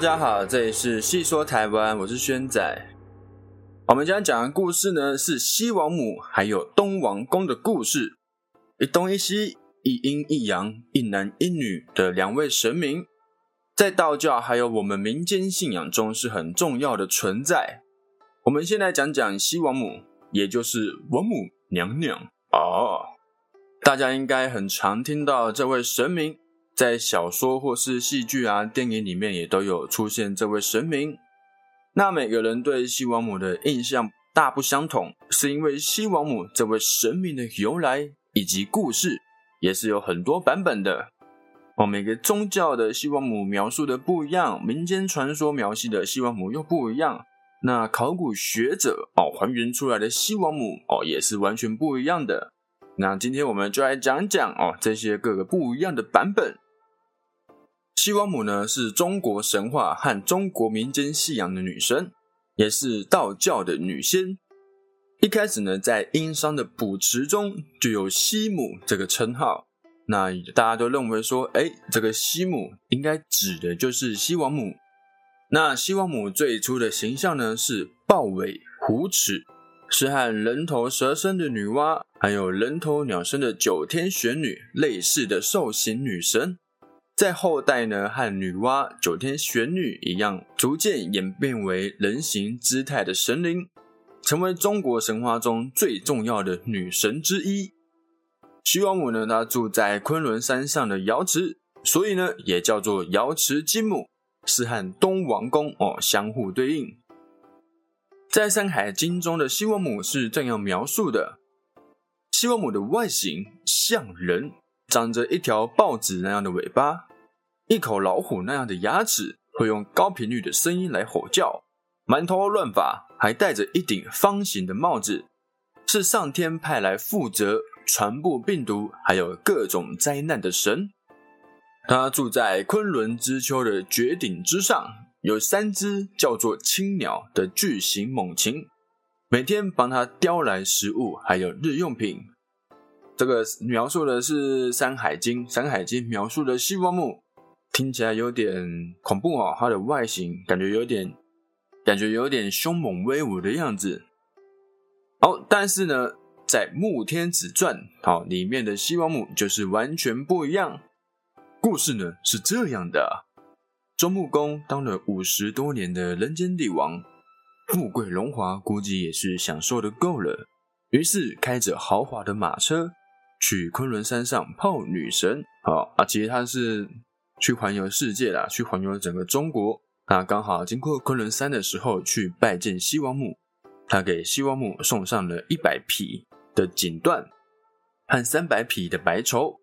大家好，这里是细说台湾，我是轩仔。我们今天讲的故事呢，是西王母还有东王公的故事。一东一西，一阴一阳，一男一女的两位神明，在道教还有我们民间信仰中是很重要的存在。我们先来讲讲西王母，也就是王母娘娘哦。大家应该很常听到这位神明。在小说或是戏剧啊、电影里面也都有出现这位神明。那每个人对西王母的印象大不相同，是因为西王母这位神明的由来以及故事也是有很多版本的。哦，每个宗教的西王母描述的不一样，民间传说描写的西王母又不一样。那考古学者哦还原出来的西王母哦也是完全不一样的。那今天我们就来讲讲哦这些各个不一样的版本。西王母呢，是中国神话和中国民间信仰的女神，也是道教的女仙。一开始呢，在殷商的卜辞中就有西母这个称号。那大家都认为说，哎，这个西母应该指的就是西王母。那西王母最初的形象呢，是豹尾虎齿，是和人头蛇身的女娲，还有人头鸟身的九天玄女类似的兽形女神。在后代呢，和女娲、九天玄女一样，逐渐演变为人形姿态的神灵，成为中国神话中最重要的女神之一。西王母呢，她住在昆仑山上的瑶池，所以呢，也叫做瑶池金母，是和东王公哦相互对应。在《山海经》中的西王母是这样描述的：西王母的外形像人，长着一条豹子那样的尾巴。一口老虎那样的牙齿，会用高频率的声音来吼叫，满头乱发，还戴着一顶方形的帽子，是上天派来负责传播病毒还有各种灾难的神。他住在昆仑之丘的绝顶之上，有三只叫做青鸟的巨型猛禽，每天帮他叼来食物还有日用品。这个描述的是《山海经》，《山海经》描述的西王母。听起来有点恐怖哦，它的外形感觉有点，感觉有点凶猛威武的样子。好，但是呢，在《穆天子传》好里面的西王母就是完全不一样。故事呢是这样的：周穆公当了五十多年的人间帝王，富贵荣华，估计也是享受的够了，于是开着豪华的马车去昆仑山上泡女神。好啊，其实他是。去环游世界啦，去环游整个中国。那刚好经过昆仑山的时候，去拜见西王母，他给西王母送上了一百匹的锦缎和三百匹的白绸。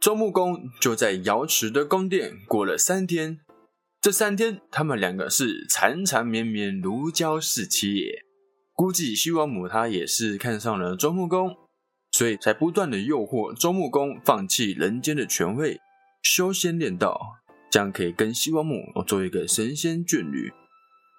周穆公就在瑶池的宫殿过了三天，这三天他们两个是缠缠绵绵，如胶似漆也。估计西王母她也是看上了周穆公，所以才不断的诱惑周穆公放弃人间的权位。修仙练道，这样可以跟西王母做一个神仙眷侣。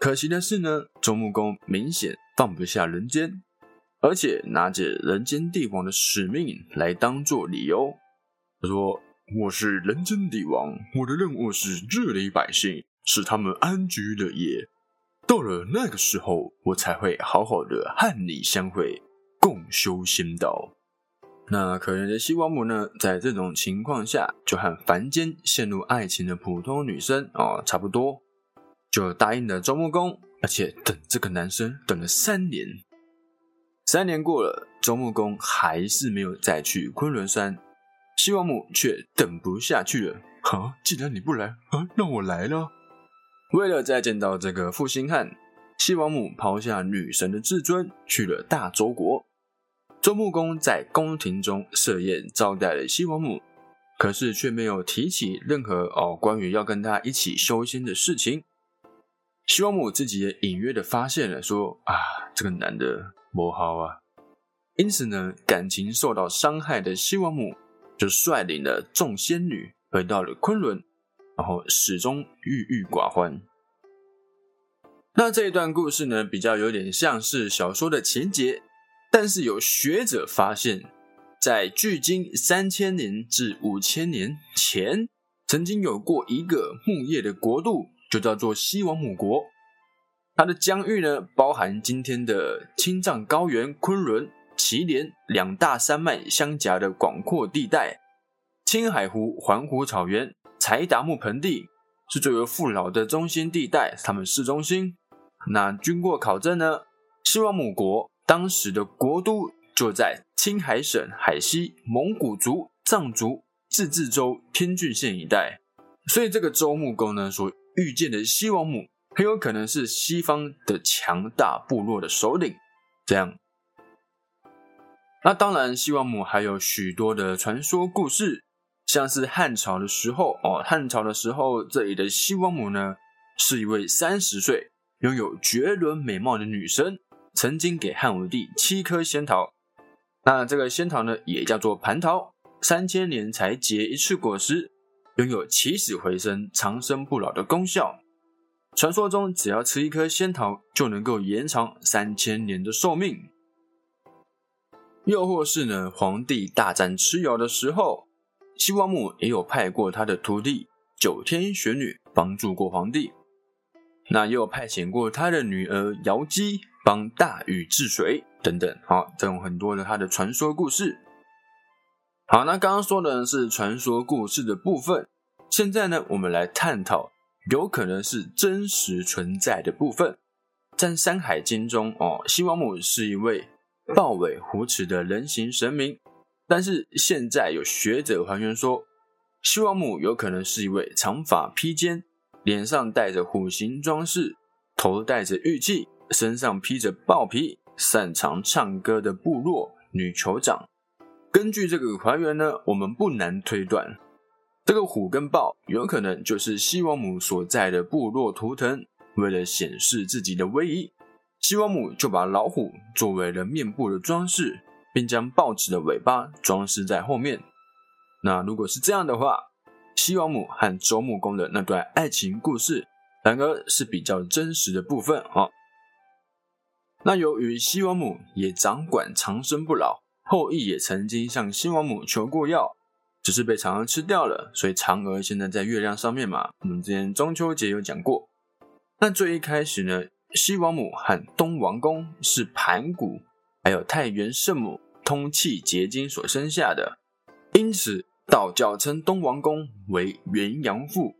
可惜的是呢，周穆公明显放不下人间，而且拿着人间帝王的使命来当做理由。他说：“我是人间帝王，我的任务是治理百姓，使他们安居乐业。到了那个时候，我才会好好的和你相会，共修仙道。”那可怜的西王母呢，在这种情况下，就和凡间陷入爱情的普通女生哦差不多，就答应了周穆公，而且等这个男生等了三年。三年过了，周穆公还是没有再去昆仑山，西王母却等不下去了。啊，既然你不来，啊，那我来了。为了再见到这个负心汉，西王母抛下女神的至尊，去了大周国。周穆公在宫廷中设宴招待了西王母，可是却没有提起任何哦关于要跟他一起修仙的事情。西王母自己也隐约的发现了，说啊这个男的不好啊，因此呢感情受到伤害的西王母就率领了众仙女回到了昆仑，然后始终郁郁寡欢。那这一段故事呢，比较有点像是小说的情节。但是有学者发现，在距今三千年至五千年前，曾经有过一个木叶的国度，就叫做西王母国。它的疆域呢，包含今天的青藏高原、昆仑、祁连两大山脉相夹的广阔地带，青海湖环湖草原、柴达木盆地是最为富饶的中心地带，它们市中心。那经过考证呢，西王母国当时的国都就在青海省海西蒙古族、藏族自治州天峻县一带，所以这个周穆公呢所遇见的西王母。很有可能是西方的强大部落的首领，这样。那当然，西王母还有许多的传说故事，像是汉朝的时候哦，汉朝的时候这里的西王母呢，是一位三十岁、拥有绝伦美貌的女神，曾经给汉武帝七颗仙桃。那这个仙桃呢，也叫做蟠桃，三千年才结一次果实，拥有起死回生、长生不老的功效。传说中，只要吃一颗仙桃，就能够延长三千年的寿命。又或是呢，皇帝大战蚩尤的时候，西王母也有派过他的徒弟九天玄女帮助过皇帝。那又派遣过他的女儿瑶姬帮大禹治水等等。好，这种很多的他的传说故事。好，那刚刚说的是传说故事的部分。现在呢，我们来探讨。有可能是真实存在的部分，在《山海经》中，哦，西王母是一位豹尾虎齿的人形神明。但是现在有学者还原说，西王母有可能是一位长发披肩、脸上带着虎形装饰、头戴着玉器、身上披着豹皮、擅长唱歌的部落女酋长。根据这个还原呢，我们不难推断。这个虎跟豹有可能就是西王母所在的部落图腾。为了显示自己的威仪，西王母就把老虎作为了面部的装饰，并将豹子的尾巴装饰在后面。那如果是这样的话，西王母和周穆公的那段爱情故事，反而是比较真实的部分啊。那由于西王母也掌管长生不老，后羿也曾经向西王母求过药。只是被嫦娥吃掉了，所以嫦娥现在在月亮上面嘛。我们之前中秋节有讲过。那最一开始呢，西王母和东王公是盘古还有太元圣母通气结晶所生下的，因此道教称东王公为元阳父，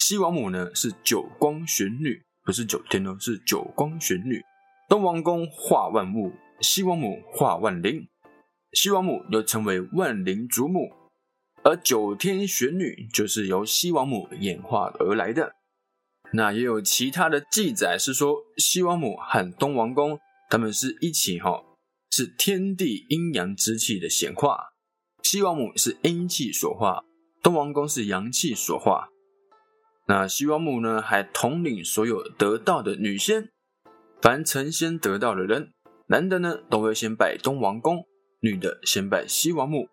西王母呢是九光玄女，不是九天哦，是九光玄女。东王公化万物，西王母化万灵，西王母又称为万灵祖母。而九天玄女就是由西王母演化而来的。那也有其他的记载是说，西王母和东王公他们是一起哈，是天地阴阳之气的显化。西王母是阴气所化，东王公是阳气所化。那西王母呢，还统领所有得道的女仙。凡成仙得道的人，男的呢都会先拜东王公，女的先拜西王母。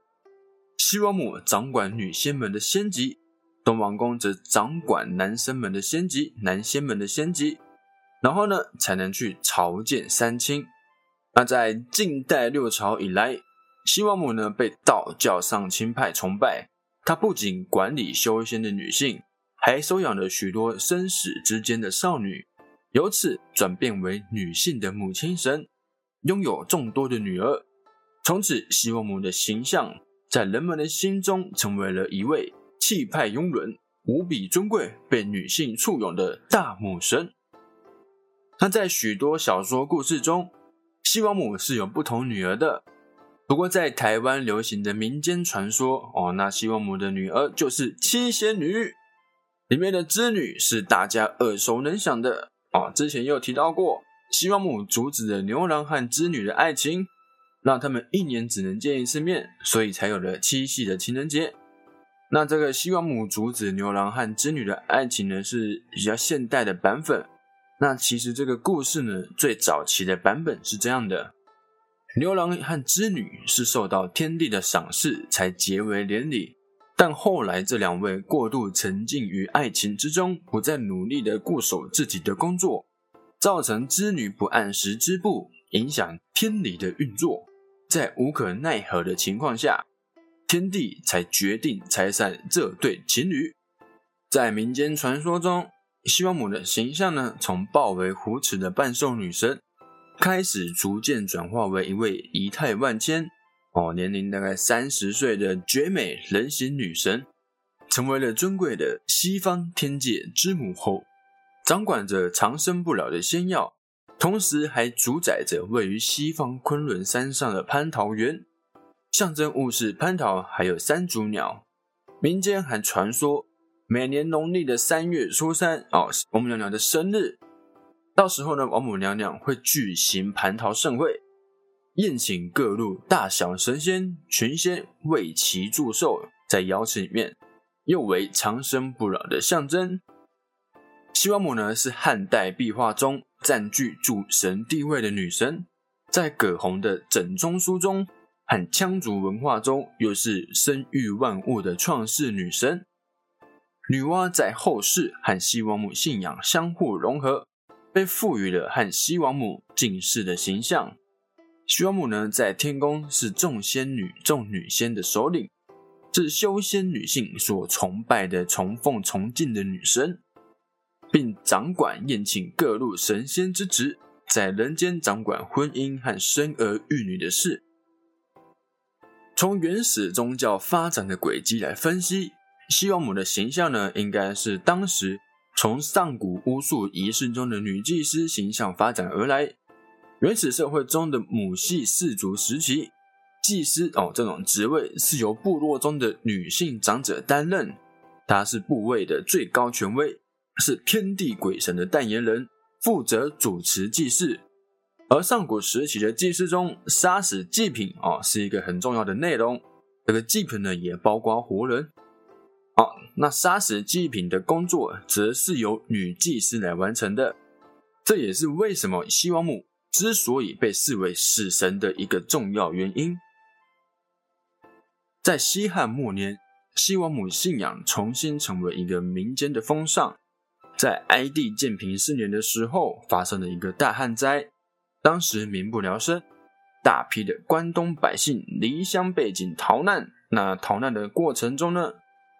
西王母掌管女仙们的仙籍，东王公则掌管男生们的仙籍，男仙们的仙籍。然后呢，才能去朝见三清。那在近代六朝以来，西王母呢被道教上清派崇拜。她不仅管理修仙的女性，还收养了许多生死之间的少女，由此转变为女性的母亲神，拥有众多的女儿。从此，西王母的形象。在人们的心中，成为了一位气派雍伦、无比尊贵、被女性簇拥的大母神。那在许多小说故事中，西王母是有不同女儿的。不过，在台湾流行的民间传说哦，那西王母的女儿就是七仙女，里面的织女是大家耳熟能详的哦。之前也有提到过，西王母阻止了牛郎和织女的爱情。让他们一年只能见一次面，所以才有了七夕的情人节。那这个西王母阻止牛郎和织女的爱情呢，是比较现代的版本。那其实这个故事呢，最早期的版本是这样的：牛郎和织女是受到天地的赏识才结为连理，但后来这两位过度沉浸于爱情之中，不再努力的固守自己的工作，造成织女不按时织布，影响天理的运作。在无可奈何的情况下，天帝才决定拆散这对情侣。在民间传说中，西王母的形象呢，从豹为虎齿的半兽女神，开始逐渐转化为一位仪态万千、哦年龄大概三十岁的绝美人形女神，成为了尊贵的西方天界之母后，掌管着长生不老的仙药，同时还主宰着位于西方昆仑山上的蟠桃园，象征物是蟠桃，还有三足鸟。民间还传说。每年农历的三月初三，哦，王母娘娘的生日，到时候呢，王母娘娘会举行蟠桃盛会，宴请各路大小神仙群仙为其祝寿，在瑶池里面，又为长生不老的象征。西王母呢，是汉代壁画中占据主神地位的女神，在葛洪的《枕中书》中和羌族文化中，又是生育万物的创世女神。女娲在后世和西王母信仰相互融合，被赋予了和西王母近似的形象。西王母呢，在天宫是众仙女、众女仙的首领，是修仙女性所崇拜的、崇奉崇敬的女神，并掌管宴请各路神仙之职，在人间掌管婚姻和生儿育女的事。从原始宗教发展的轨迹来分析。西王母的形象呢，应该是当时从上古巫术仪式中的女祭司形象发展而来。原始社会中的母系氏族时期，祭司哦这种职位是由部落中的女性长者担任，她是部位的最高权威，是天地鬼神的代言人，负责主持祭祀。而上古时期的祭祀中，杀死祭品哦是一个很重要的内容，这个祭品呢也包括活人。好，那杀死祭品的工作，则是由女祭司来完成的。这也是为什么西王母之所以被视为死神的一个重要原因。在西汉末年，西王母信仰重新成为一个民间的风尚。在哀帝建平四年的时候，发生了一个大旱灾，当时民不聊生，大批的关东百姓离乡背井逃难。那逃难的过程中呢？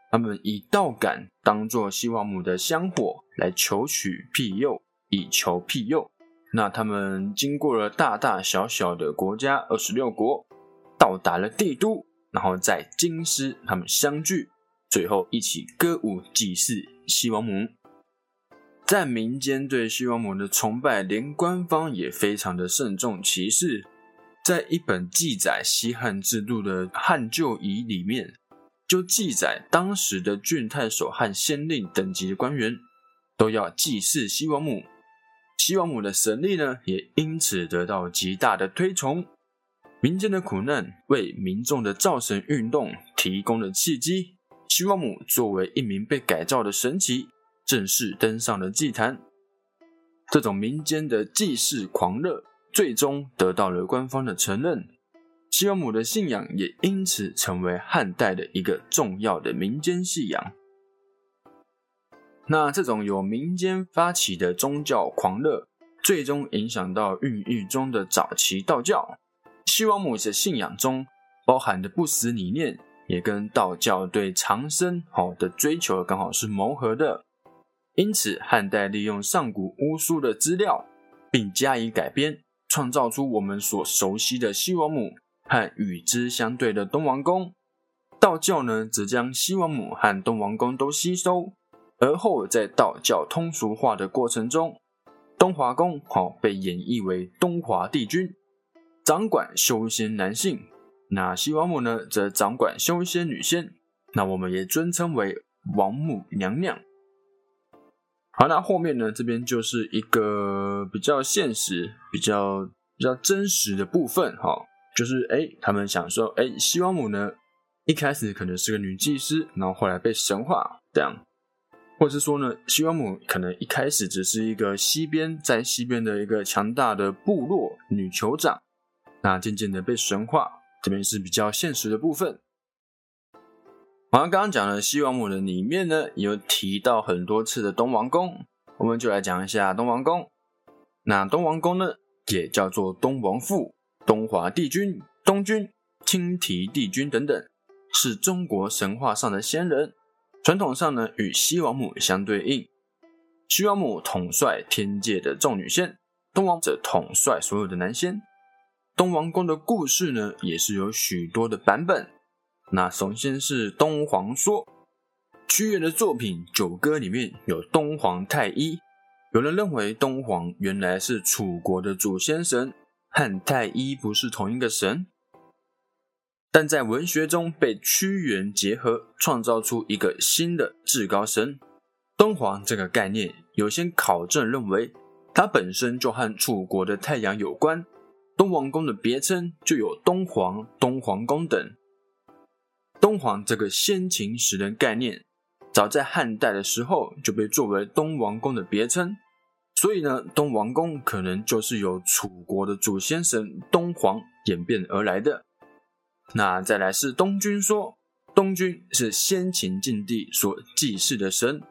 他们以道杆当做西王母的香火来求取庇佑，以求庇佑。那他们经过了大大小小的国家二十六国，到达了帝都，然后在京师他们相聚，最后一起歌舞祭祀西王母。在民间对西王母的崇拜，连官方也非常的慎重其事。在一本记载西汉制度的《汉旧仪》里面。就记载当时的郡太守和县令等级的官员都要祭祀西王母，西王母的神力呢也因此得到极大的推崇。民间的苦难为民众的造神运动提供了契机，西王母作为一名被改造的神奇，正式登上了祭坛。这种民间的祭祀狂热，最终得到了官方的承认。西王母的信仰也因此成为汉代的一个重要的民间信仰。那这种由民间发起的宗教狂热，最终影响到孕育中的早期道教。西王母的信仰中包含的不死理念，也跟道教对长生好的追求刚好是谋合的。因此，汉代利用上古巫术的资料，并加以改编，创造出我们所熟悉的西王母。和与之相对的东王公，道教呢则将西王母和东王公都吸收，而后在道教通俗化的过程中，东华宫好被演绎为东华帝君，掌管修仙男性；那西王母呢则掌管修仙女仙，那我们也尊称为王母娘娘。好，那后面呢这边就是一个比较现实、比较比较真实的部分，哈。就是哎，他们想说，哎，西王母呢，一开始可能是个女祭司，然后后来被神化这样，或是说呢，西王母可能一开始只是一个西边在西边的一个强大的部落女酋长，那渐渐的被神化，这边是比较现实的部分。好像刚刚讲的西王母的里面呢，有提到很多次的东王公，我们就来讲一下东王公。那东王公呢，也叫做东王父。东华帝君、东君、青提帝君等等，是中国神话上的仙人。传统上呢，与西王母相对应。西王母统帅天界的众女仙，东王则统帅所有的男仙。东王宫的故事呢，也是有许多的版本。那首先是东皇说，屈原的作品《九歌》里面有东皇太一。有人认为东皇原来是楚国的主先神，和太一不是同一个神。但在文学中被屈原结合，创造出一个新的至高神东皇。这个概念有些考证认为，它本身就和楚国的太阳有关。东王宫的别称就有东皇、东皇宫等。东皇这个先秦时的概念，早在汉代的时候就被作为东王宫的别称。所以呢，东王宫可能就是由楚国的祖先神东皇演变而来的。那再来是东君说，东君是先秦晋帝所祭祀的神，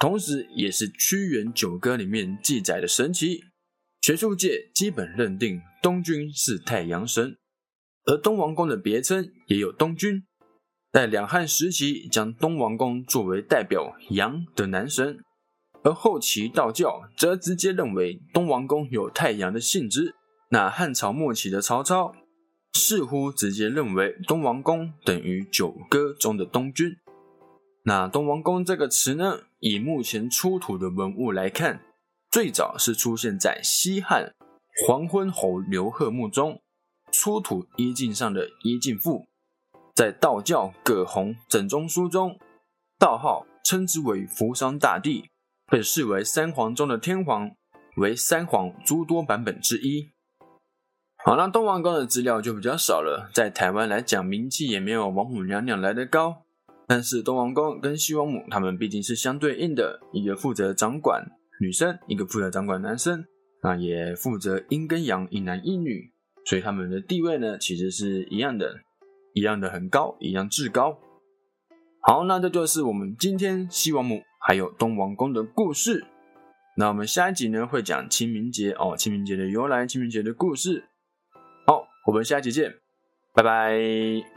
同时也是屈原九歌里面记载的神祇。学术界基本认定东君是太阳神，而东王公的别称也有东君。在两汉时期，将东王公作为代表阳的男神，而后期道教则直接认为东王公有太阳的性质。那汉朝末期的曹操。似乎直接认为东王公等于九歌中的东君。那东王公这个词呢？以目前出土的文物来看，最早是出现在西汉黄昏侯刘贺墓中出土衣镜上的衣镜赋。在道教葛洪整中书中，道号称之为扶桑大帝，被视为三皇中的天皇，为三皇诸多版本之一。好，那东王宫的资料就比较少了，在台湾来讲，名气也没有王母娘娘来的高。但是东王宫跟西王母他们毕竟是相对应的，一个负责掌管女生，一个负责掌管男生，那也负责阴跟阳，一男一女，所以他们的地位呢，其实是一样的，一样的很高，一样至高。好，那这就是我们今天西王母还有东王宫的故事。那我们下一集呢，会讲清明节哦，清明节的由来，清明节的故事。我们下期见，拜拜。